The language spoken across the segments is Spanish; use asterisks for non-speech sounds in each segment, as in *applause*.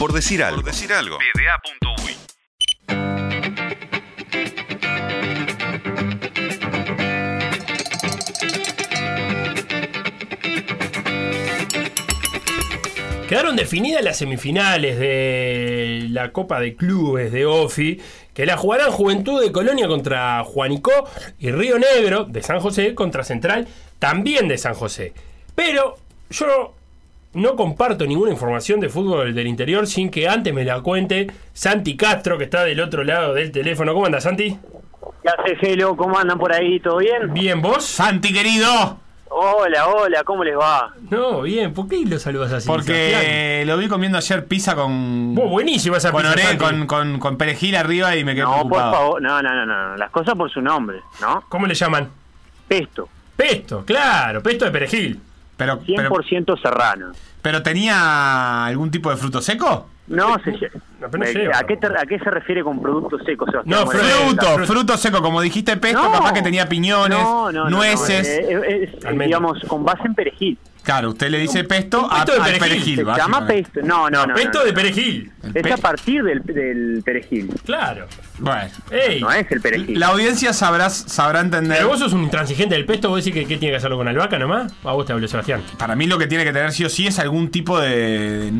Por decir algo. Por decir algo. Quedaron definidas las semifinales de la Copa de Clubes de OFI, que la jugarán Juventud de Colonia contra Juanicó y Río Negro de San José contra Central, también de San José. Pero yo no comparto ninguna información de fútbol del interior sin que antes me la cuente Santi Castro, que está del otro lado del teléfono. ¿Cómo anda, Santi? ¿Qué hace, Gelo? ¿Cómo andan por ahí? ¿Todo bien? Bien, ¿vos? Santi, querido. Hola, hola, ¿cómo les va? No, bien, ¿por qué lo saludas así? Porque lo vi comiendo ayer pizza con. Vos, buenísima esa con pizza, oré- con, con, con perejil arriba y me quedé No, por favor, no, no, no, no, las cosas por su nombre, ¿no? ¿Cómo le llaman? Pesto, Pesto, claro, pesto de perejil. Pero, pero, 100% serrano. Pero tenía algún tipo de fruto seco? No, se, lleva. ¿a, qué te- ¿A qué se refiere con productos secos, Sebastián? No, Fruto, fruto seco, como dijiste pesto, No. capaz que tenía piñones, No, no, no, nueces. no, eh, eh, es, eh, digamos, con base en perejil. Claro, usted le dice pesto, a, pesto de al perejil, perejil. Se llama pesto. No, no, no. pesto no, de perejil. Es pe- a partir del, del perejil, Claro. Bueno, Ey. no es el perejil. la audiencia sabrá, sabrá entender. Pero vos sos un intransigente del pesto, vos decís que ¿qué tiene que hacerlo con albahaca nomás. ¿O a vos te habló Sebastián? Para mí lo que tiene que tener sí o sí es algún tipo de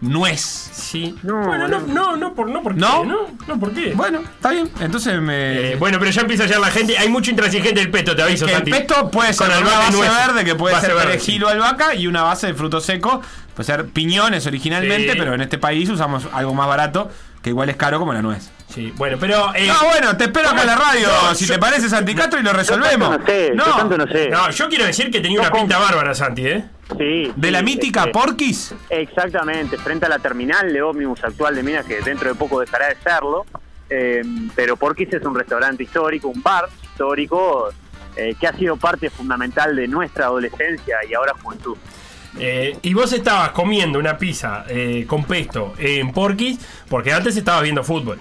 nuez. Sí. No, bueno, no, no. no, por, no, ¿por qué? ¿No? No, no, ¿por qué? Bueno, está bien. Entonces me. Eh, bueno, pero ya empieza ya la gente. Hay mucho intransigente del pesto, te aviso, que el Santi. pesto puede ser Con una base nueces. verde, que puede Base ser perejil sí. o albahaca, y una base de fruto seco, puede ser piñones originalmente, Sí. pero en este país usamos algo más barato, que igual es caro como la nuez. Sí, bueno, pero. eh, No, bueno, te espero acá en la radio, No, si yo- te parece Santicastro y lo Yo resolvemos. tanto no sé, yo tanto no sé. no, yo quiero decir que tenía No una pinta compro. bárbara, Santi, ¿eh? Sí. De sí, la mítica este, Porquis, Exactamente, frente a la terminal de ómnibus actual de Minas, que dentro de poco dejará de serlo. Eh, pero Porquis es un restaurante histórico, un bar histórico eh, que ha sido parte fundamental de nuestra adolescencia y ahora juventud. Eh, y vos estabas comiendo una pizza eh, con pesto en Porquis porque antes estabas viendo fútbol.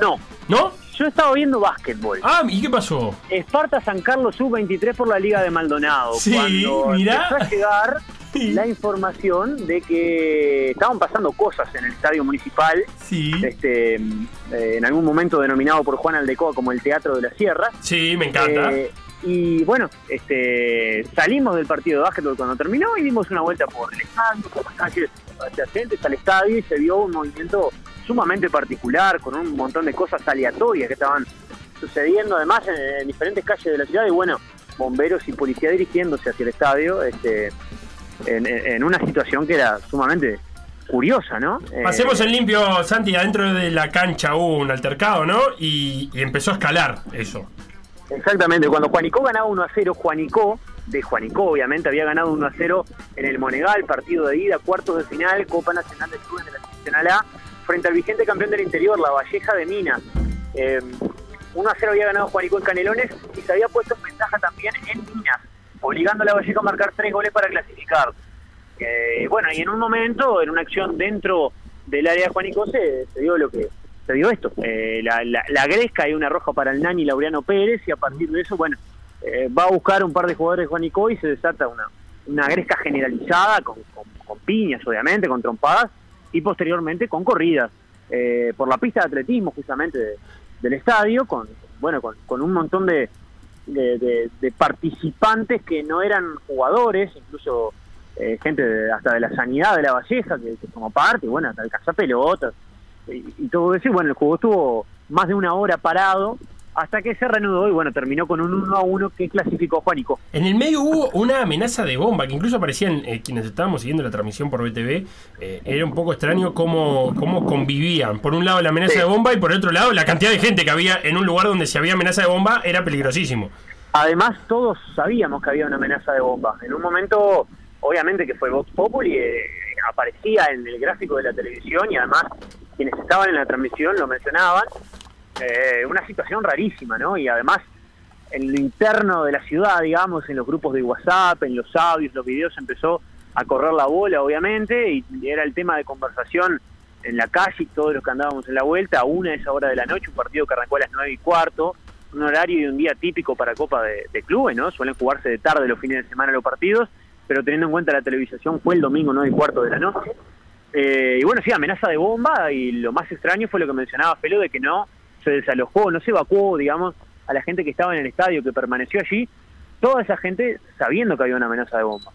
No, ¿No? yo estaba viendo básquetbol. Ah, ¿y qué pasó? Esparta San Carlos Sub-23 por la Liga de Maldonado. Sí, cuando mirá. empezó a llegar *laughs* Sí. la información de que estaban pasando cosas en el estadio municipal, Sí. este, eh, en algún momento denominado por Juan Aldecoa como el Teatro de la Sierra. Sí, me encanta. Eh, y bueno, este, salimos del partido de básquetbol cuando terminó y dimos una vuelta por el estadio, por las calles adyacentes al estadio y se vio un movimiento sumamente particular con un montón de cosas aleatorias que estaban sucediendo además en, en diferentes calles de la ciudad y bueno, bomberos y policía dirigiéndose hacia el estadio este, en, una situación que era sumamente curiosa, ¿no? Eh, Pasemos en limpio, Santi, adentro de la cancha hubo un altercado, ¿no? Y empezó a escalar eso. Exactamente, cuando Juanicó ganaba 1 a 0, Juanicó, de Juanicó obviamente, había ganado 1 a 0 en el Monegal, partido de ida, cuartos de final, Copa Nacional de Clubes de la Nacional A, frente al vigente campeón del interior, la Valleja de Minas. Eh, 1 a 0 había ganado Juanicó en Canelones y se había puesto en ventaja también en Minas, obligando a la Valleja a marcar tres goles para clasificar. Eh, bueno, y en un momento, en una acción dentro del área de Juanico, se dio lo que se dio esto. Eh, la, la, la gresca y una roja para el Nani Laureano Pérez, y a partir de eso, bueno, eh, va a buscar un par de jugadores Juanico y se desata una, una gresca generalizada, con, con- piñas, obviamente, con trompadas, y posteriormente con corridas eh, por la pista de atletismo, justamente, de- del estadio, con bueno con, con un montón de, de, participantes que no eran jugadores, incluso eh, gente hasta de la sanidad de la Valleja que, que tomó parte, bueno, hasta el cazapelotas y, y todo eso. Y bueno, el juego estuvo más de una hora parado hasta que se reanudó y bueno, terminó con un 1 a 1 que clasificó Juanico. En el medio hubo una amenaza de bomba, que incluso aparecían eh, quienes estábamos siguiendo la transmisión por BTV. eh, era un poco extraño cómo, cómo convivían. Por un lado la amenaza Sí. de bomba y por el otro lado la cantidad de gente que había en un lugar donde si había amenaza de bomba era peligrosísimo. Además, todos sabíamos que había una amenaza de bomba. En un momento, obviamente que fue Vox Populi, eh, aparecía en el gráfico de la televisión y además quienes estaban en la transmisión lo mencionaban. Eh, una situación rarísima, ¿no? Y además, en lo interno de la ciudad, digamos, en los grupos de WhatsApp, en los audios, los videos, empezó a correr la bola, obviamente, y era el tema de conversación en la calle y todos los que andábamos en la vuelta, a una de esa hora de la noche, un partido que arrancó a las nueve y cuarto, un horario y un día típico para Copa de, de Clubes, ¿no? Suelen jugarse de tarde los fines de semana los partidos, pero teniendo en cuenta la televisación fue el domingo nueve y cuarto de la noche. Eh, y bueno, sí, amenaza de bomba y lo más extraño fue lo que mencionaba Felo de que no se desalojó, no se evacuó, digamos, a la gente que estaba en el estadio, que permaneció allí, toda esa gente sabiendo que había una amenaza de bomba.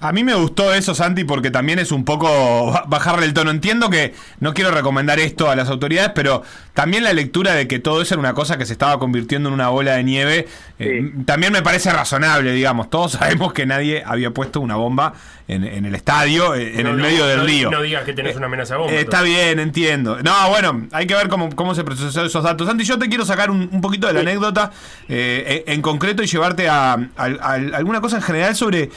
A mí me gustó eso, Santi, porque también es un poco bajarle el tono. Entiendo que no quiero recomendar esto a las autoridades, pero también la lectura de que todo eso era una cosa que se estaba convirtiendo en una bola de nieve, eh, también me parece razonable, digamos. Todos sabemos que nadie había puesto una bomba en, el estadio, eh, en el medio del río. No digas que tenés una amenaza de bomba. Eh, está bien, entiendo. No, bueno, hay que ver cómo, cómo se procesaron esos datos. Santi, yo te quiero sacar un, poquito de la anécdota en concreto y llevarte a alguna cosa en general sobre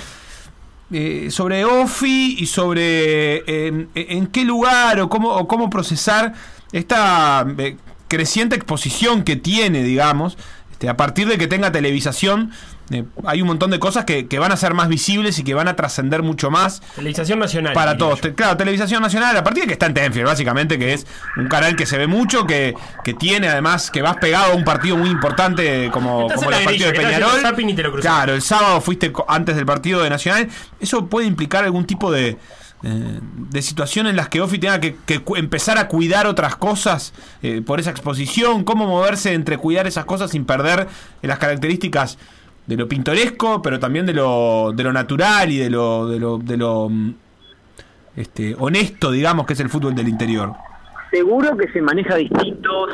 eh, sobre OFI y sobre em, en qué lugar o cómo, o cómo procesar esta eh, creciente exposición que tiene, digamos, este, a partir de que tenga televisación eh, hay un montón de cosas que, van a ser más visibles y que van a trascender mucho más. Televisación nacional. Para todos. claro, televisión nacional, a partir de que está en Tenfield, básicamente, que es un canal que se ve mucho, que, que tiene además, que vas pegado a un partido muy importante como, como el partido de Peñarol. claro, el sábado fuiste antes del partido de Nacional. Eso puede implicar algún tipo de, eh, de situación en las que Ofi tenga que, empezar a cuidar otras cosas eh, por esa exposición, cómo moverse entre cuidar esas cosas sin perder las características de lo pintoresco, pero también de lo, de lo natural y de lo, de lo, de lo mm, este, honesto, digamos, que es el fútbol del interior. Seguro que se maneja distinto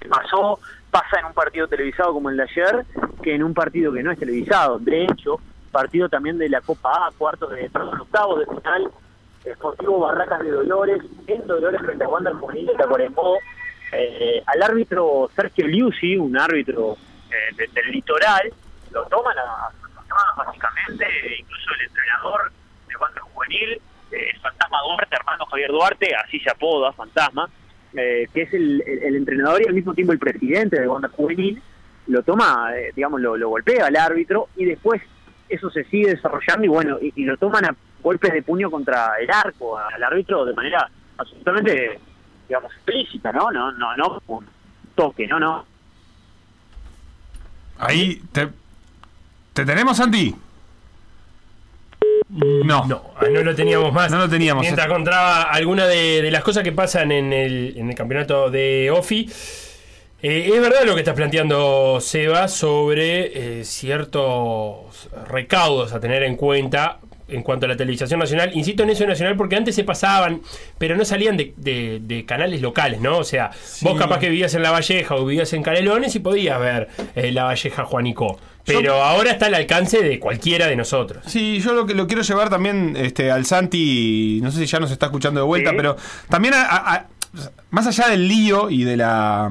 si pasó, pasa en un partido televisado como el de ayer, que en un partido que no es televisado. De hecho, partido también de la Copa A, cuartos de octavos de final, Sportivo Barracas de Dolores, en Dolores frente a Wander Juvenil de Tacuarembó, eh, al árbitro Sergio Liusi, un árbitro eh, del litoral, lo toman a, básicamente, incluso el entrenador de Wander Juvenil, eh, Fantasma Duarte, hermano Javier Duarte, así se apoda, Fantasma, eh, que es el, entrenador y al mismo tiempo el presidente de Wander Juvenil, lo toma, digamos, lo, golpea al árbitro y después eso se sigue desarrollando y bueno, y lo toman a golpes de puño contra el arco al árbitro de manera absolutamente, digamos, explícita, ¿no? No, no, no, un toque, no, no. Ahí, ¿te, ¿te tenemos, Santi? No. No, ah, no lo teníamos más. No lo teníamos. Mientras encontraba alguna de, las cosas que pasan en el, en el campeonato de OFI. Eh, es verdad lo que estás planteando, Seba, sobre eh, ciertos recaudos a tener en cuenta en cuanto a la televisación nacional. Insisto en eso nacional porque antes se pasaban, pero no salían de, canales locales, ¿no? O sea, vos capaz que vivías en La Valleja o vivías en Canelones y podías ver eh, La Valleja Juanico. Pero ahora está al alcance de cualquiera de nosotros. Sí, yo lo que lo quiero llevar también este, al Santi, no sé si ya nos está escuchando de vuelta, pero también más allá del lío y de la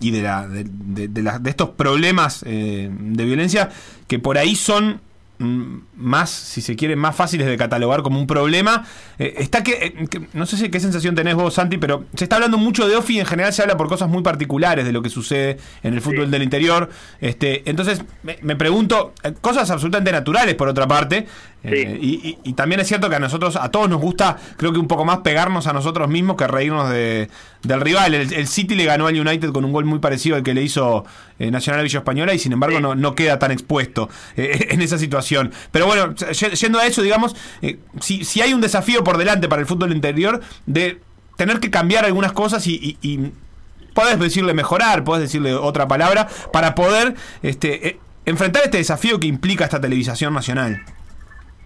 y de la de, de, estos problemas eh, de violencia que por ahí son Mm, más, si se quiere, más fáciles de catalogar como un problema. Eh, está eh, que, no sé si qué sensación tenés vos, Santi, pero se está hablando mucho de OFI y en general se habla por cosas muy particulares de lo que sucede en el fútbol del interior. Este, entonces, me, pregunto, eh, cosas absolutamente naturales por otra parte, y, también es cierto que a nosotros, a todos nos gusta, creo que un poco más pegarnos a nosotros mismos que reírnos de, del rival. El, City le ganó al United con un gol muy parecido al que le hizo Nacional Villa Española y sin embargo no, no queda tan expuesto *laughs* en esa situación. Pero bueno, yendo a eso, digamos, eh, si, si, hay un desafío por delante para el fútbol interior de tener que cambiar algunas cosas y, y, podés decirle mejorar, podés decirle otra palabra, para poder este, eh, enfrentar este desafío que implica esta televisación nacional.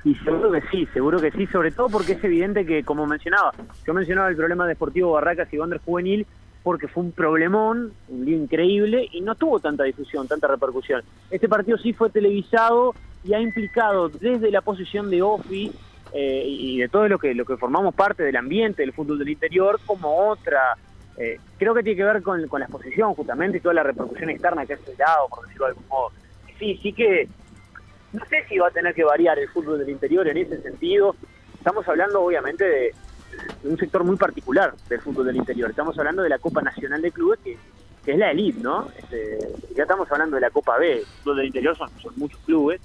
Y seguro que sí, seguro que sí, sobre todo porque es evidente que, como mencionaba, yo mencionaba el problema deportivo Barracas y Wander Juvenil, porque fue un problemón, un día increíble, y no tuvo tanta difusión, tanta repercusión. Este partido sí fue televisado y ha implicado desde la posición de OFI eh, y de todo lo que, lo que formamos parte del ambiente del fútbol del interior como otra. Eh, creo que tiene que ver con, la exposición justamente y toda la repercusión externa que ha dado, por decirlo de algún modo. Sí, sí que no sé si va a tener que variar el fútbol del interior en ese sentido. Estamos hablando obviamente de, un sector muy particular del fútbol del interior. Estamos hablando de la Copa Nacional de Clubes, que, es la elite, ¿no? Este, ya estamos hablando de la Copa B. El fútbol del interior son muchos clubes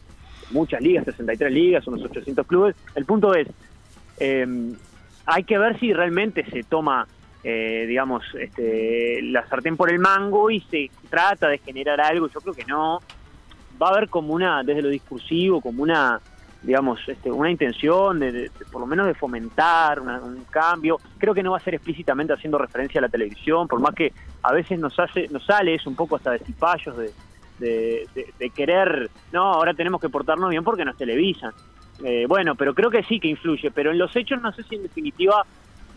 muchas ligas, 63 ligas, unos 800 clubes. El punto es, eh, hay que ver si realmente se toma, eh, digamos, este, la sartén por el mango y se trata de generar algo. Yo creo que no. Va a haber como una, desde lo discursivo, como una digamos, este, una intención de, por lo menos de fomentar un cambio. Creo que no va a ser explícitamente haciendo referencia a la televisión, por más que a veces nos hace, nos sale es un poco hasta de cipayos de, de, querer, no, ahora tenemos que portarnos bien porque nos televisan. Eh, bueno, pero creo que sí que influye, pero en los hechos no sé si en definitiva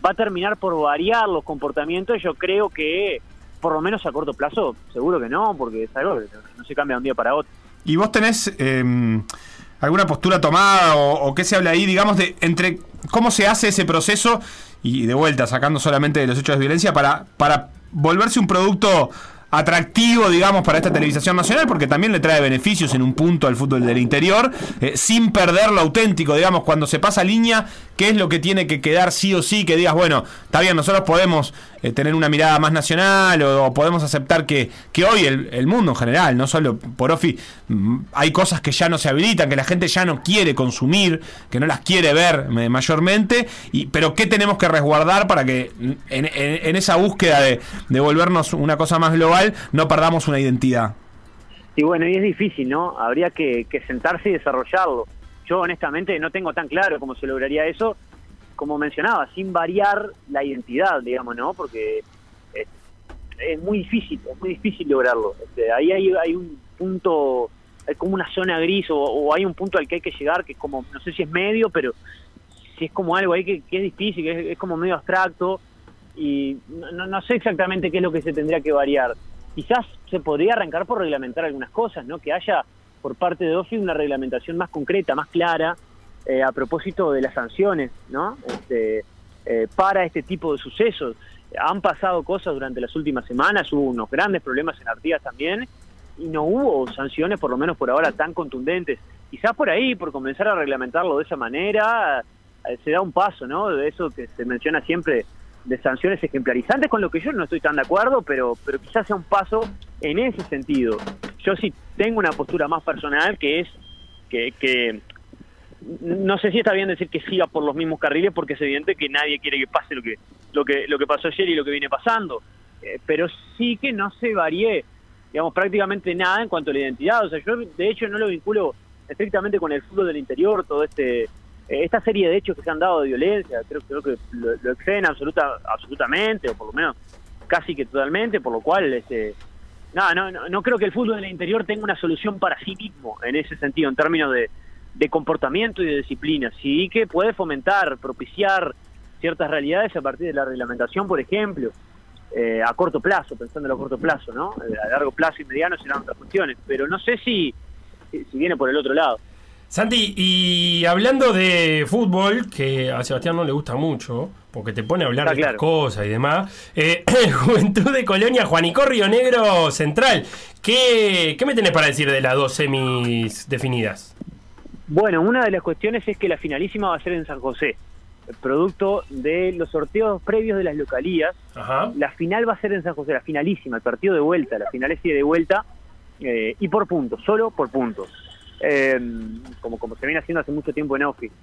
va a terminar por variar los comportamientos. Yo creo que, por lo menos a corto plazo, seguro que no, porque es algo que no se cambia de un día para otro. ¿Y vos tenés em, alguna postura tomada o, qué se habla ahí, digamos, de entre cómo se hace ese proceso y de vuelta, sacando solamente de los hechos de violencia, para, para volverse un producto atractivo, digamos, para esta televisación nacional, porque también le trae beneficios en un punto al fútbol del interior, eh, sin perder lo auténtico, digamos, cuando se pasa línea, qué es lo que tiene que quedar sí o sí, que digas, bueno, está bien, nosotros podemos eh, tener una mirada más nacional o, podemos aceptar que, que hoy el, mundo en general, no solo por OFI, mm, hay cosas que ya no se habilitan, que la gente ya no quiere consumir, que no las quiere ver mayormente, y, pero ¿qué tenemos que resguardar para que en, esa búsqueda de, de volvernos una cosa más global no perdamos una identidad? Y bueno, y es difícil, ¿no? Habría que, que sentarse y desarrollarlo. Yo honestamente no tengo tan claro cómo se lograría eso, como mencionaba, sin variar la identidad, digamos, ¿no? Porque es, muy difícil, es muy difícil lograrlo. Este, ahí hay, hay un punto, hay como una zona gris o, hay un punto al que hay que llegar que es como, no sé si es medio, pero si es como algo ahí que, es difícil, que es, como medio abstracto y no, no sé exactamente qué es lo que se tendría que variar. Quizás se podría arrancar por reglamentar algunas cosas, ¿no? Que haya por parte de OFI una reglamentación más concreta, más clara, eh, a propósito de las sanciones, ¿no? Este, eh, para este tipo de sucesos. Han pasado cosas durante las últimas semanas, hubo unos grandes problemas en Artigas también, y no hubo sanciones, por lo menos por ahora, tan contundentes. Quizás por ahí, por comenzar a reglamentarlo de esa manera, eh, se da un paso, ¿no? De eso que se menciona siempre de sanciones ejemplarizantes, con lo que yo no estoy tan de acuerdo, pero, pero quizás sea un paso en ese sentido. Yo sí tengo una postura más personal que es que, que no sé si está bien decir que siga por los mismos carriles porque es evidente que nadie quiere que pase lo que lo que lo que pasó ayer y lo que viene pasando. Eh, pero sí que no se varíe digamos prácticamente nada en cuanto a la identidad. O sea yo de hecho no lo vinculo estrictamente con el fútbol del interior todo este eh, esta serie de hechos que se han dado de violencia creo, creo que lo, lo exceden absoluta absolutamente o por lo menos casi que totalmente por lo cual este no, no, no creo que el fútbol del interior tenga una solución para sí mismo en ese sentido en términos de de comportamiento y de disciplina, sí que puede fomentar, propiciar ciertas realidades a partir de la reglamentación, por ejemplo, eh, a corto plazo, pensando a corto plazo, ¿no? Eh, a largo plazo y mediano serán otras cuestiones, pero no sé si, si, viene por el otro lado. Santi, y hablando de fútbol, que a Sebastián no le gusta mucho, porque te pone a hablar de estas cosas y demás, eh, *laughs* Juventud de Colonia, Juanico Río Negro Central, ¿qué, ¿qué me tenés para decir de las dos semis definidas? Bueno, una de las cuestiones es que la finalísima va a ser en San José, producto de los sorteos previos de las localías. La final va a ser en San José, la finalísima, el partido de vuelta, la final es de vuelta eh, y por puntos, solo por puntos, eh, como, como se viene haciendo hace mucho tiempo en Office.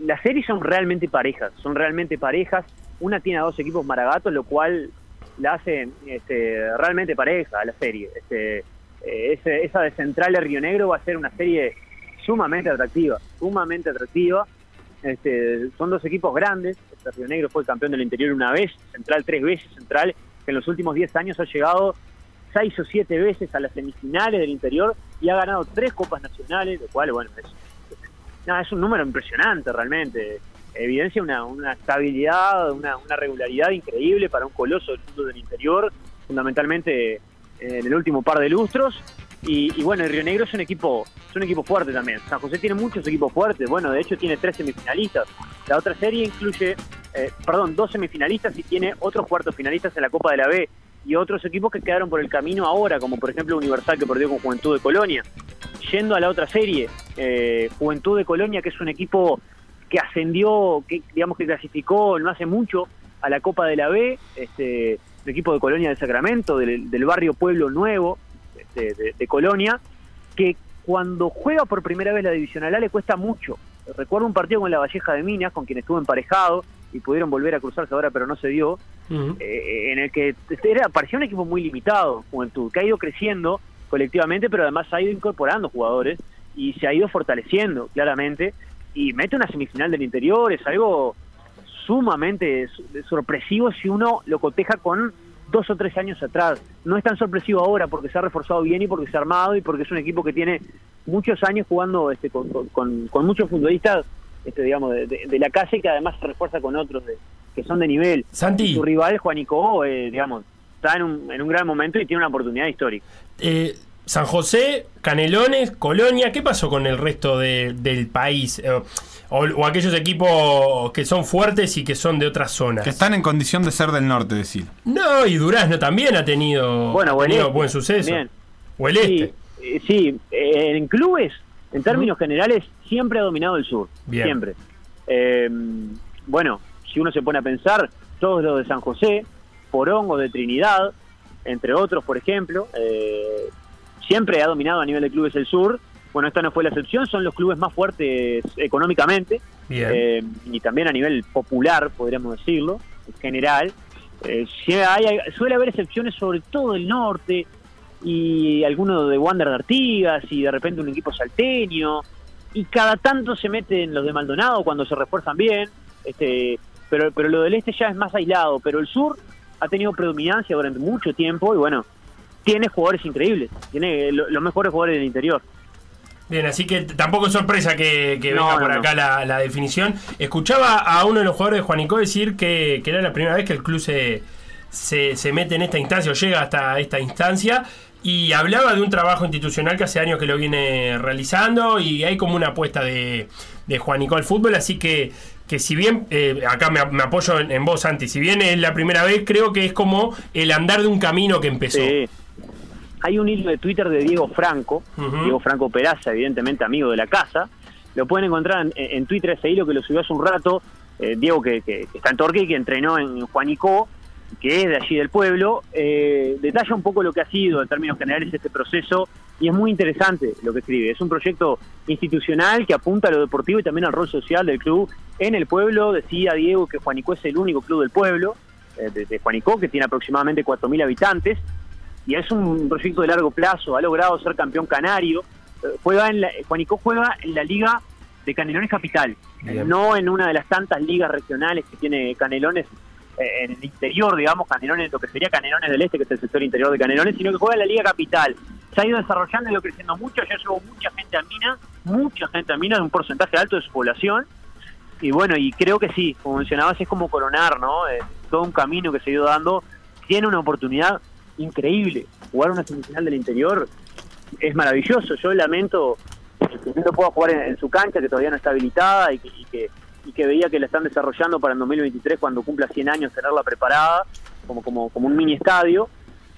Las series son realmente parejas, son realmente parejas. Una tiene a dos equipos maragatos, lo cual la hace este, realmente pareja a la serie. Este, eh, esa de Central de Río Negro va a ser una serie sumamente atractiva, sumamente atractiva. Este, son dos equipos grandes. Este Río Negro fue campeón del interior una vez, Central tres veces, Central que en los últimos 10 años ha llegado seis o siete veces a las semifinales del interior y ha ganado tres copas nacionales, lo cual, bueno, es, un número impresionante realmente. Evidencia una, una estabilidad, una, una regularidad increíble para un coloso del fútbol del interior, fundamentalmente en el último par de lustros y, bueno, el Río Negro es un equipo es un equipo fuerte también. San José tiene muchos equipos fuertes. Bueno, de hecho tiene tres semifinalistas. La otra serie incluye, eh, perdón, dos semifinalistas y tiene otros cuartos finalistas en la Copa de la B y otros equipos que quedaron por el camino ahora, como por ejemplo Universal que perdió con Juventud de Colonia. Yendo a la otra serie, eh, Juventud de Colonia, que es un equipo que ascendió, que digamos que clasificó no hace mucho a la Copa de la B, este, equipo de Colonia de Sacramento, del, del barrio Pueblo Nuevo, de, Colonia, que cuando juega por primera vez la Divisional A le cuesta mucho. Recuerdo un partido con la Valleja de Minas, con quien estuvo emparejado y pudieron volver a cruzarse ahora, pero no se dio, eh, en el que era, parecía un equipo muy limitado, Juventud, que ha ido creciendo colectivamente, pero además ha ido incorporando jugadores y se ha ido fortaleciendo claramente y mete una semifinal del interior, es algo sumamente sorpresivo si uno lo coteja con dos o tres años atrás. No es tan sorpresivo ahora porque se ha reforzado bien y porque se ha armado y porque es un equipo que tiene muchos años jugando este, con, con, muchos futbolistas este, digamos, de, la calle que además se refuerza con otros que son de nivel. Santi. Su rival, Juanico, eh, digamos, está en un, en un gran momento y tiene una oportunidad histórica. Eh, San José, Canelones, Colonia, ¿qué pasó con el resto del país? Eh, o, aquellos equipos que son fuertes y que son de otras zonas. Que están en condición de ser del norte, decir. No, y Durazno también ha tenido, bueno, buen suceso. O el este. Sí, eh, en clubes, en términos generales, siempre ha dominado el sur. Siempre. Eh, bueno, si uno se pone a pensar, todos los de San José, Porongo de Trinidad, entre otros, por ejemplo, eh, siempre ha dominado a nivel de clubes el sur bueno, esta no fue la excepción, son los clubes más fuertes económicamente eh, y también a nivel popular, podríamos decirlo, en general. Eh, suele haber excepciones sobre todo el norte y alguno de Wander de Artigas y de repente un equipo salteño y cada tanto se meten los de Maldonado cuando se refuerzan bien, este, pero, pero lo del este ya es más aislado, pero el sur ha tenido predominancia durante mucho tiempo y bueno, tiene jugadores increíbles, tiene los mejores jugadores del interior. Bien, así que tampoco es sorpresa que, venga por acá la, definición. Escuchaba a uno de los jugadores de Juanico decir que, era la primera vez que el club se, se, mete en esta instancia o llega hasta esta instancia y hablaba de un trabajo institucional que hace años que lo viene realizando y hay como una apuesta de, de Juanico al fútbol, así que que si bien, eh, acá me, apoyo en, vos, Santi, si bien es la primera vez, creo que es como el andar de un camino que empezó. Sí. Hay un hilo de Twitter de Diego Franco, Diego Franco Peraza, evidentemente amigo de la casa. Lo pueden encontrar en, Twitter ese hilo que lo subió hace un rato. Eh, Diego, que, está en Torque y que entrenó en Juanico, que es de allí del pueblo, eh, detalla un poco lo que ha sido en términos generales este proceso y es muy interesante lo que escribe. Es un proyecto institucional que apunta a lo deportivo y también al rol social del club en el pueblo. Decía Diego que Juanico es el único club del pueblo, eh, de, de, Juanico, que tiene aproximadamente 4.000 habitantes y es un proyecto de largo plazo, ha logrado ser campeón canario, eh, juega en la, Juanico juega en la liga de Canelones Capital, no en una de las tantas ligas regionales que tiene Canelones eh, en el interior, digamos, Canelones, lo que sería Canelones del Este, que es el sector interior de Canelones, sino que juega en la liga capital. Se ha ido desarrollando y ido creciendo mucho, ya llevó mucha gente a Mina, mucha gente a Mina, de un porcentaje alto de su población, y bueno, y creo que sí, como mencionabas, es como coronar, ¿no? Eh, todo un camino que se ha ido dando, tiene una oportunidad increíble. Jugar una semifinal del interior es maravilloso. Yo lamento que no pueda jugar en, su cancha, que todavía no está habilitada y que, veía que la están desarrollando para el 2023, cuando cumpla 100 años, tenerla preparada como, como, como un mini estadio.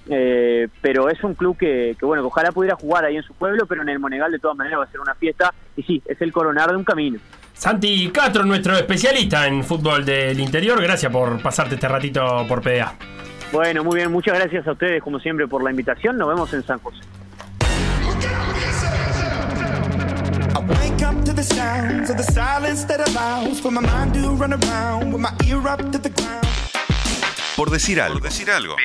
Eh, pero es un club que, que, bueno, ojalá pudiera jugar ahí en su pueblo, pero en el Monegal de todas maneras va a ser una fiesta. Y sí, es el coronar de un camino. Santi Castro, nuestro especialista en fútbol del interior, gracias por pasarte este ratito por PDA. Bueno, muy bien, muchas gracias a ustedes como siempre por la invitación. Nos vemos en San José. Por decir algo. Por decir algo.